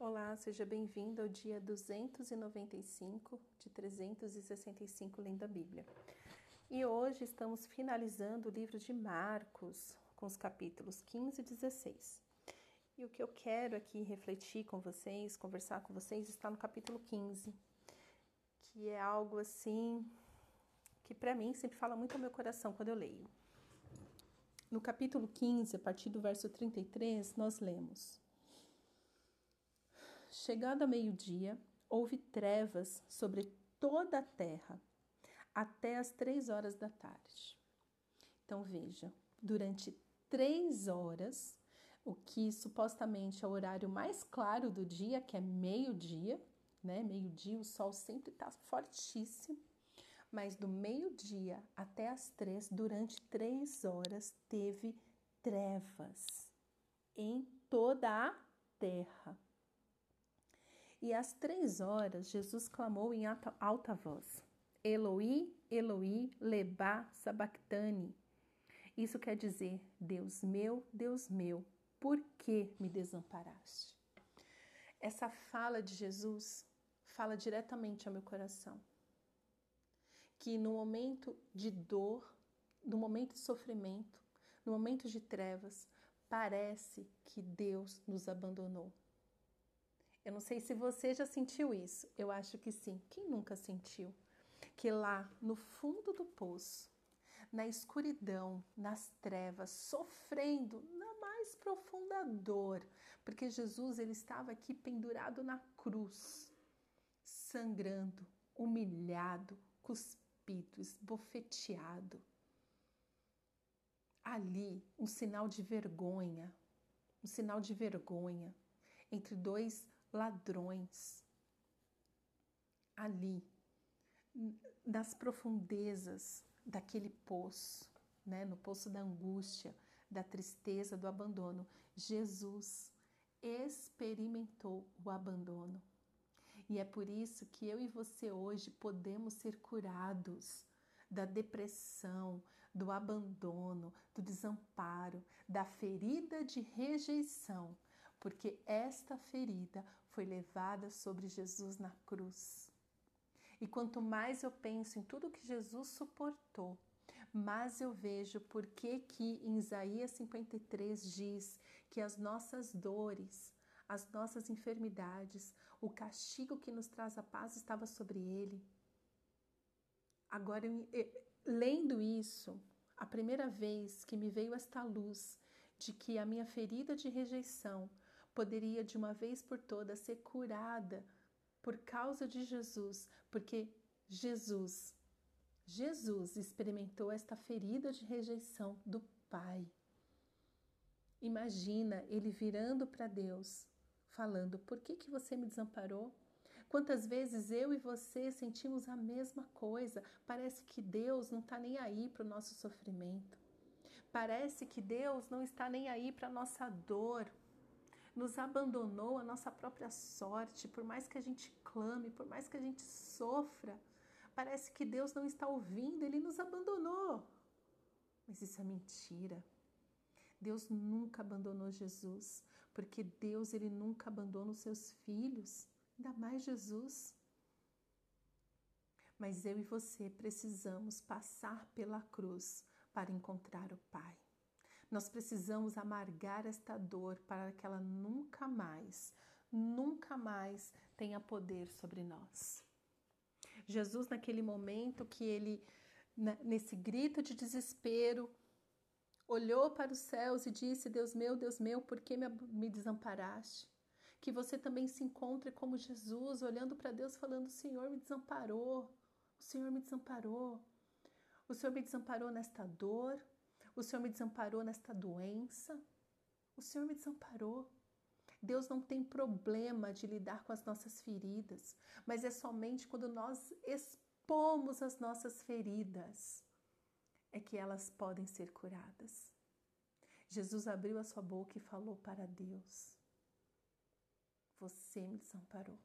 Olá, seja bem-vindo ao dia 295 de 365 lendo a Bíblia. E hoje estamos finalizando o livro de Marcos, com os capítulos 15 e 16. E o que eu quero aqui refletir com vocês, conversar com vocês, está no capítulo 15, que é algo assim que para mim sempre fala muito ao meu coração quando eu leio. No capítulo 15, a partir do verso 33, nós lemos: Chegado a meio-dia, houve trevas sobre toda a terra, até as três horas da tarde. Então veja, durante três horas, o que supostamente é o horário mais claro do dia, que é meio-dia, né? Meio-dia, o sol sempre está fortíssimo mas do meio-dia até as três, durante três horas, teve trevas em toda a terra. E às três horas, Jesus clamou em alta, alta voz: Eloi, Eloi, leba sabachthani. Isso quer dizer: Deus meu, Deus meu, por que me desamparaste? Essa fala de Jesus fala diretamente ao meu coração que no momento de dor, no momento de sofrimento, no momento de trevas, parece que Deus nos abandonou. Eu não sei se você já sentiu isso, eu acho que sim. Quem nunca sentiu? Que lá no fundo do poço, na escuridão, nas trevas, sofrendo na mais profunda dor, porque Jesus ele estava aqui pendurado na cruz, sangrando, humilhado, cuspido, esbofeteado. Ali, um sinal de vergonha, um sinal de vergonha entre dois ladrões. Ali, nas profundezas daquele poço, né, no poço da angústia, da tristeza, do abandono, Jesus experimentou o abandono. E é por isso que eu e você hoje podemos ser curados da depressão, do abandono, do desamparo, da ferida de rejeição, porque esta ferida foi levada sobre Jesus na cruz. E quanto mais eu penso em tudo que Jesus suportou, mais eu vejo por que em Isaías 53 diz que as nossas dores, as nossas enfermidades, o castigo que nos traz a paz estava sobre ele. Agora, lendo isso, a primeira vez que me veio esta luz de que a minha ferida de rejeição poderia de uma vez por todas ser curada por causa de Jesus, porque Jesus, Jesus experimentou esta ferida de rejeição do Pai. Imagina ele virando para Deus falando: Por que, que você me desamparou? Quantas vezes eu e você sentimos a mesma coisa? Parece que Deus não está nem aí para o nosso sofrimento. Parece que Deus não está nem aí para a nossa dor. Nos abandonou a nossa própria sorte, por mais que a gente clame, por mais que a gente sofra. Parece que Deus não está ouvindo, ele nos abandonou. Mas isso é mentira. Deus nunca abandonou Jesus porque Deus ele nunca abandona os seus filhos, ainda mais Jesus. Mas eu e você precisamos passar pela cruz para encontrar o Pai. Nós precisamos amargar esta dor para que ela nunca mais, nunca mais tenha poder sobre nós. Jesus, naquele momento que ele, nesse grito de desespero, olhou para os céus e disse: Deus meu, Deus meu, por que me desamparaste? Que você também se encontre como Jesus, olhando para Deus, falando: O Senhor me desamparou, o Senhor me desamparou, o Senhor me desamparou nesta dor, o Senhor me desamparou nesta doença, o Senhor me desamparou. Deus não tem problema de lidar com as nossas feridas, mas é somente quando nós expomos as nossas feridas é que elas podem ser curadas. Jesus abriu a sua boca e falou para Deus: Você me desamparou.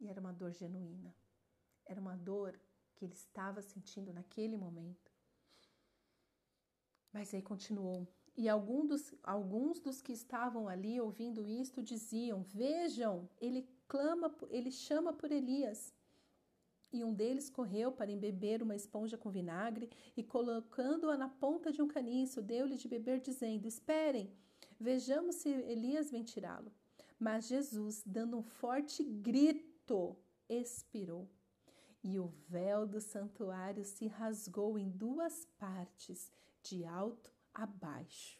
E era uma dor genuína. Era uma dor que ele estava sentindo naquele momento. Mas aí continuou: E algum dos, alguns dos que estavam ali ouvindo isto diziam: Vejam, ele clama, ele chama por Elias. E um deles correu para embeber uma esponja com vinagre e, colocando-a na ponta de um caniço, deu-lhe de beber, dizendo: Esperem, vejamos se Elias vem tirá-lo. Mas Jesus, dando um forte grito, expirou. E o véu do santuário se rasgou em duas partes, de alto a baixo.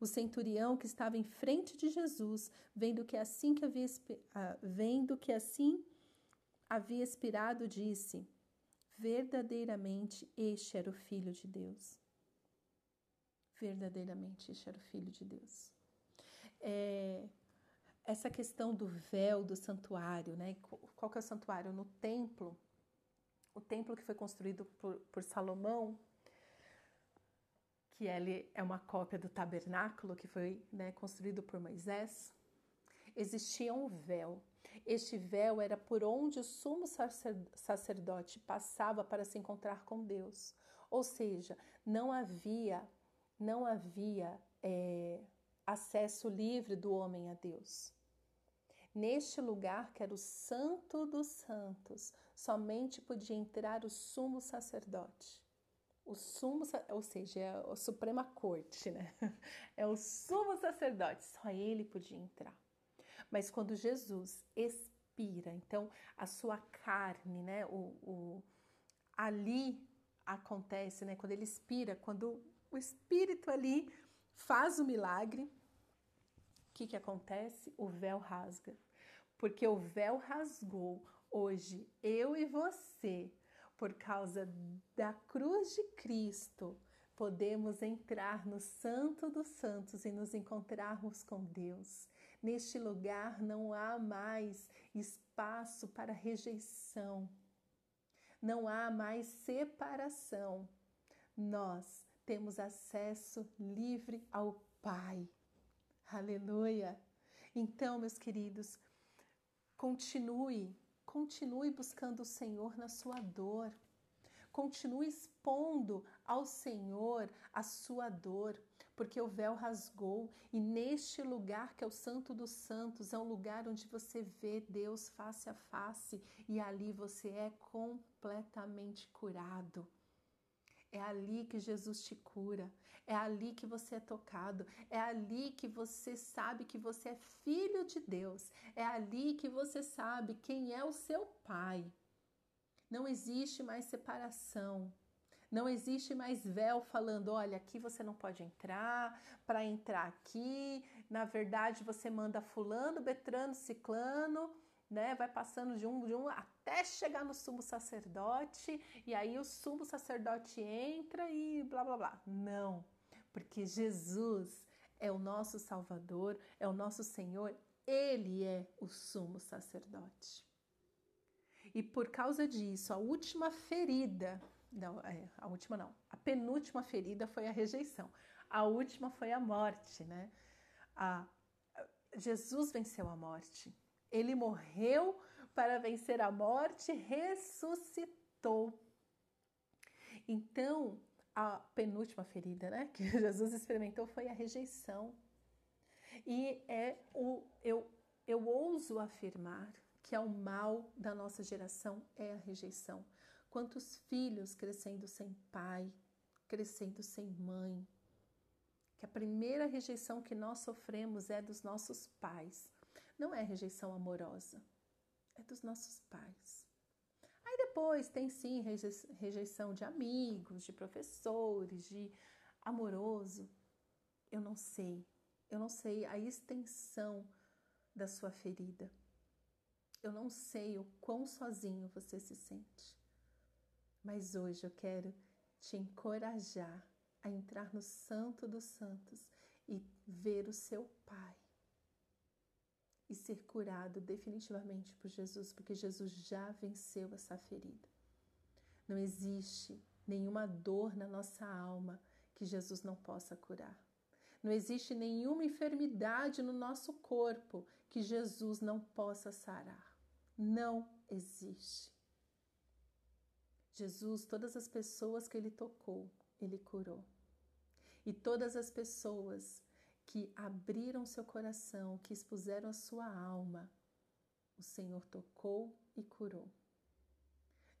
O centurião que estava em frente de Jesus, vendo que assim que havia, vendo que assim havia expirado, disse: Verdadeiramente este era o Filho de Deus. Verdadeiramente este era o Filho de Deus. É, essa questão do véu do santuário, né? Qual que é o santuário? No templo, o templo que foi construído por, por Salomão, que ele é uma cópia do tabernáculo que foi né, construído por Moisés, existia um véu. Este véu era por onde o sumo sacerdote passava para se encontrar com Deus. Ou seja, não havia, não havia é, acesso livre do homem a Deus. Neste lugar, que era o Santo dos Santos, somente podia entrar o sumo sacerdote. O sumo, ou seja, é a Suprema Corte, né? É o sumo sacerdote, só ele podia entrar. Mas quando Jesus expira, então a sua carne, né? O, o, ali acontece, né? Quando ele expira, quando o Espírito ali faz o milagre, o que, que acontece? O véu rasga. Porque o véu rasgou. Hoje, eu e você por causa da cruz de Cristo, podemos entrar no Santo dos Santos e nos encontrarmos com Deus. Neste lugar não há mais espaço para rejeição, não há mais separação. Nós temos acesso livre ao Pai. Aleluia! Então, meus queridos, continue Continue buscando o Senhor na sua dor. Continue expondo ao Senhor a sua dor, porque o véu rasgou e neste lugar que é o Santo dos Santos é um lugar onde você vê Deus face a face e ali você é completamente curado. É ali que Jesus te cura, é ali que você é tocado, é ali que você sabe que você é filho de Deus, é ali que você sabe quem é o seu Pai. Não existe mais separação. Não existe mais véu falando, olha, aqui você não pode entrar, para entrar aqui, na verdade você manda fulano, betrano, ciclano, né? Vai passando de um de um até chegar no sumo sacerdote, e aí o sumo sacerdote entra e blá blá blá. Não, porque Jesus é o nosso Salvador, é o nosso Senhor, ele é o sumo sacerdote. E por causa disso, a última ferida, não, é, a última não, a penúltima ferida foi a rejeição. A última foi a morte, né? A, Jesus venceu a morte. Ele morreu para vencer a morte, ressuscitou. Então, a penúltima ferida, né, que Jesus experimentou foi a rejeição. E é o eu eu ouso afirmar que é o mal da nossa geração é a rejeição. Quantos filhos crescendo sem pai, crescendo sem mãe, que a primeira rejeição que nós sofremos é dos nossos pais não é rejeição amorosa, é dos nossos pais. Aí depois tem sim rejeição de amigos, de professores, de amoroso. Eu não sei, eu não sei a extensão da sua ferida. Eu não sei o quão sozinho você se sente. Mas hoje eu quero te encorajar a entrar no Santo dos Santos e ver o seu Pai e ser curado definitivamente por Jesus, porque Jesus já venceu essa ferida. Não existe nenhuma dor na nossa alma que Jesus não possa curar. Não existe nenhuma enfermidade no nosso corpo que Jesus não possa sarar. Não existe. Jesus, todas as pessoas que ele tocou, ele curou. E todas as pessoas que abriram seu coração, que expuseram a sua alma, o Senhor tocou e curou.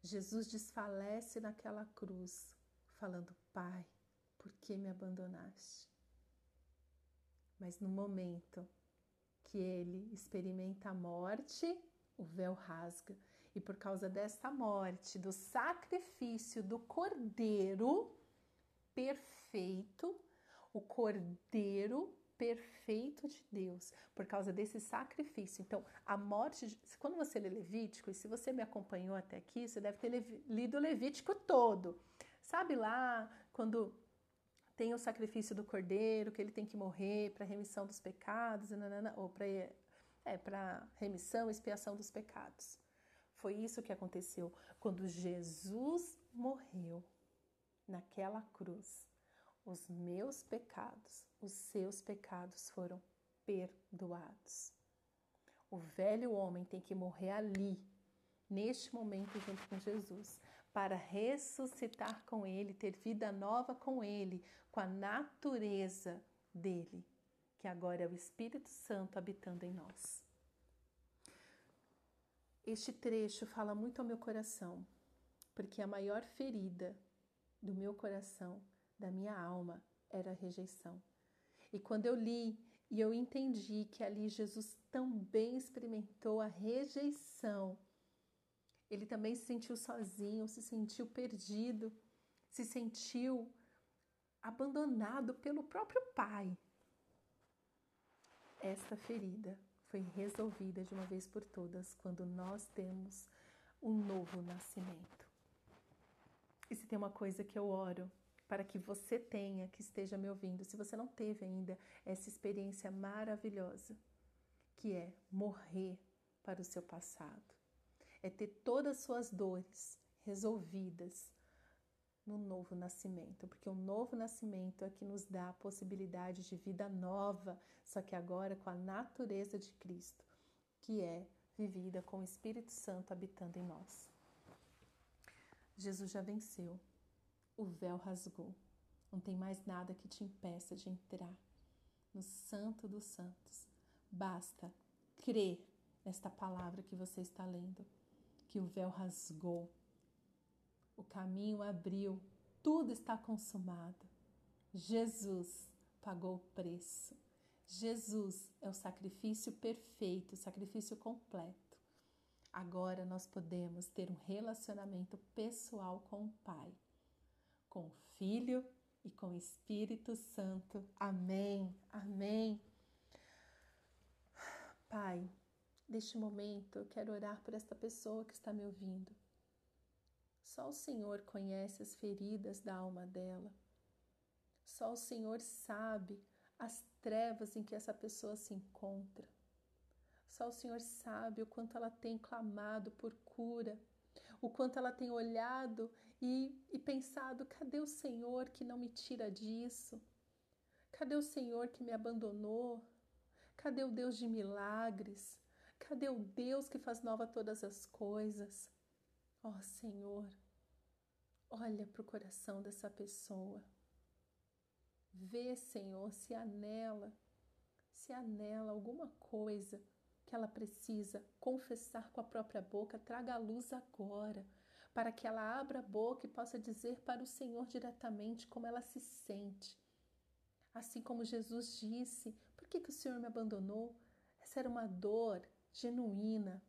Jesus desfalece naquela cruz, falando: Pai, por que me abandonaste? Mas no momento que ele experimenta a morte, o véu rasga. E por causa desta morte, do sacrifício do cordeiro perfeito, o cordeiro perfeito de Deus, por causa desse sacrifício. Então, a morte, de, quando você lê Levítico, e se você me acompanhou até aqui, você deve ter lido o Levítico todo. Sabe lá, quando tem o sacrifício do cordeiro, que ele tem que morrer para remissão dos pecados, nanana, ou para é, para remissão expiação dos pecados. Foi isso que aconteceu quando Jesus morreu naquela cruz. Os meus pecados, os seus pecados foram perdoados. O velho homem tem que morrer ali, neste momento, junto com Jesus, para ressuscitar com ele, ter vida nova com ele, com a natureza dele, que agora é o Espírito Santo habitando em nós. Este trecho fala muito ao meu coração, porque a maior ferida do meu coração, da minha alma, era a rejeição. E quando eu li e eu entendi que ali Jesus também experimentou a rejeição, ele também se sentiu sozinho, se sentiu perdido, se sentiu abandonado pelo próprio Pai. Esta ferida foi resolvida de uma vez por todas quando nós temos um novo nascimento. E se tem uma coisa que eu oro para que você tenha, que esteja me ouvindo, se você não teve ainda essa experiência maravilhosa, que é morrer para o seu passado, é ter todas as suas dores resolvidas no novo nascimento, porque o novo nascimento é que nos dá a possibilidade de vida nova, só que agora com a natureza de Cristo, que é vivida com o Espírito Santo habitando em nós. Jesus já venceu, o véu rasgou, não tem mais nada que te impeça de entrar no Santo dos Santos. Basta crer nesta palavra que você está lendo, que o véu rasgou o caminho abriu, tudo está consumado. Jesus pagou o preço. Jesus é o sacrifício perfeito, o sacrifício completo. Agora nós podemos ter um relacionamento pessoal com o Pai, com o Filho e com o Espírito Santo. Amém. Amém. Pai, neste momento eu quero orar por esta pessoa que está me ouvindo. Só o Senhor conhece as feridas da alma dela. Só o Senhor sabe as trevas em que essa pessoa se encontra. Só o Senhor sabe o quanto ela tem clamado por cura, o quanto ela tem olhado e, e pensado: cadê o Senhor que não me tira disso? Cadê o Senhor que me abandonou? Cadê o Deus de milagres? Cadê o Deus que faz nova todas as coisas? Ó oh, Senhor, olha para o coração dessa pessoa. Vê, Senhor, se há nela, se há nela alguma coisa que ela precisa confessar com a própria boca, traga a luz agora, para que ela abra a boca e possa dizer para o Senhor diretamente como ela se sente. Assim como Jesus disse: Por que, que o Senhor me abandonou? Essa era uma dor genuína,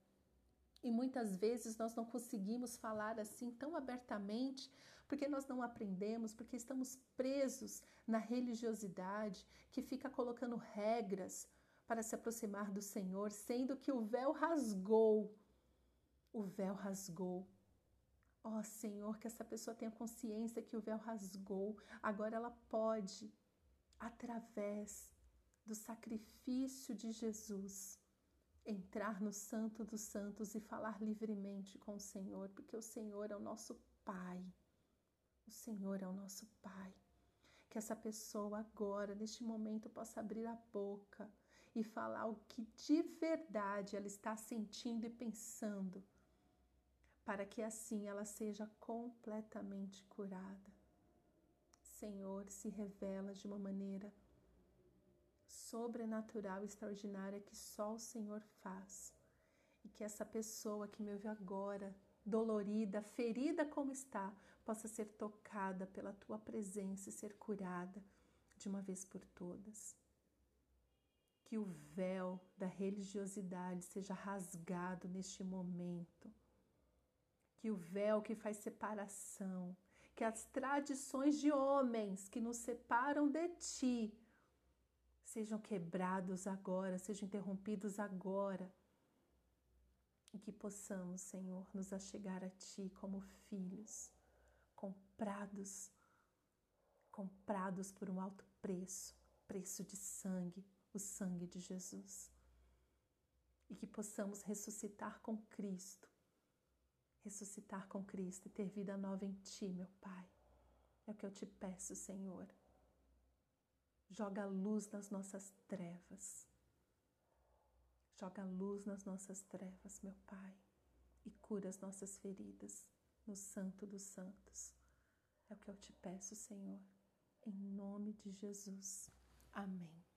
e muitas vezes nós não conseguimos falar assim tão abertamente porque nós não aprendemos, porque estamos presos na religiosidade que fica colocando regras para se aproximar do Senhor, sendo que o véu rasgou. O véu rasgou. Ó oh, Senhor, que essa pessoa tenha consciência que o véu rasgou. Agora ela pode, através do sacrifício de Jesus, entrar no Santo dos Santos e falar livremente com o Senhor, porque o Senhor é o nosso Pai. O Senhor é o nosso Pai. Que essa pessoa agora, neste momento, possa abrir a boca e falar o que de verdade ela está sentindo e pensando, para que assim ela seja completamente curada. Senhor, se revela de uma maneira sobrenatural, extraordinária que só o Senhor faz. E que essa pessoa que me ouve agora, dolorida, ferida como está, possa ser tocada pela tua presença e ser curada de uma vez por todas. Que o véu da religiosidade seja rasgado neste momento. Que o véu que faz separação, que as tradições de homens que nos separam de ti sejam quebrados agora, sejam interrompidos agora. E que possamos, Senhor, nos achegar a Ti como filhos, comprados, comprados por um alto preço, preço de sangue, o sangue de Jesus. E que possamos ressuscitar com Cristo, ressuscitar com Cristo e ter vida nova em Ti, meu Pai. É o que eu te peço, Senhor Joga luz nas nossas trevas. Joga luz nas nossas trevas, meu Pai, e cura as nossas feridas no Santo dos Santos. É o que eu te peço, Senhor, em nome de Jesus. Amém.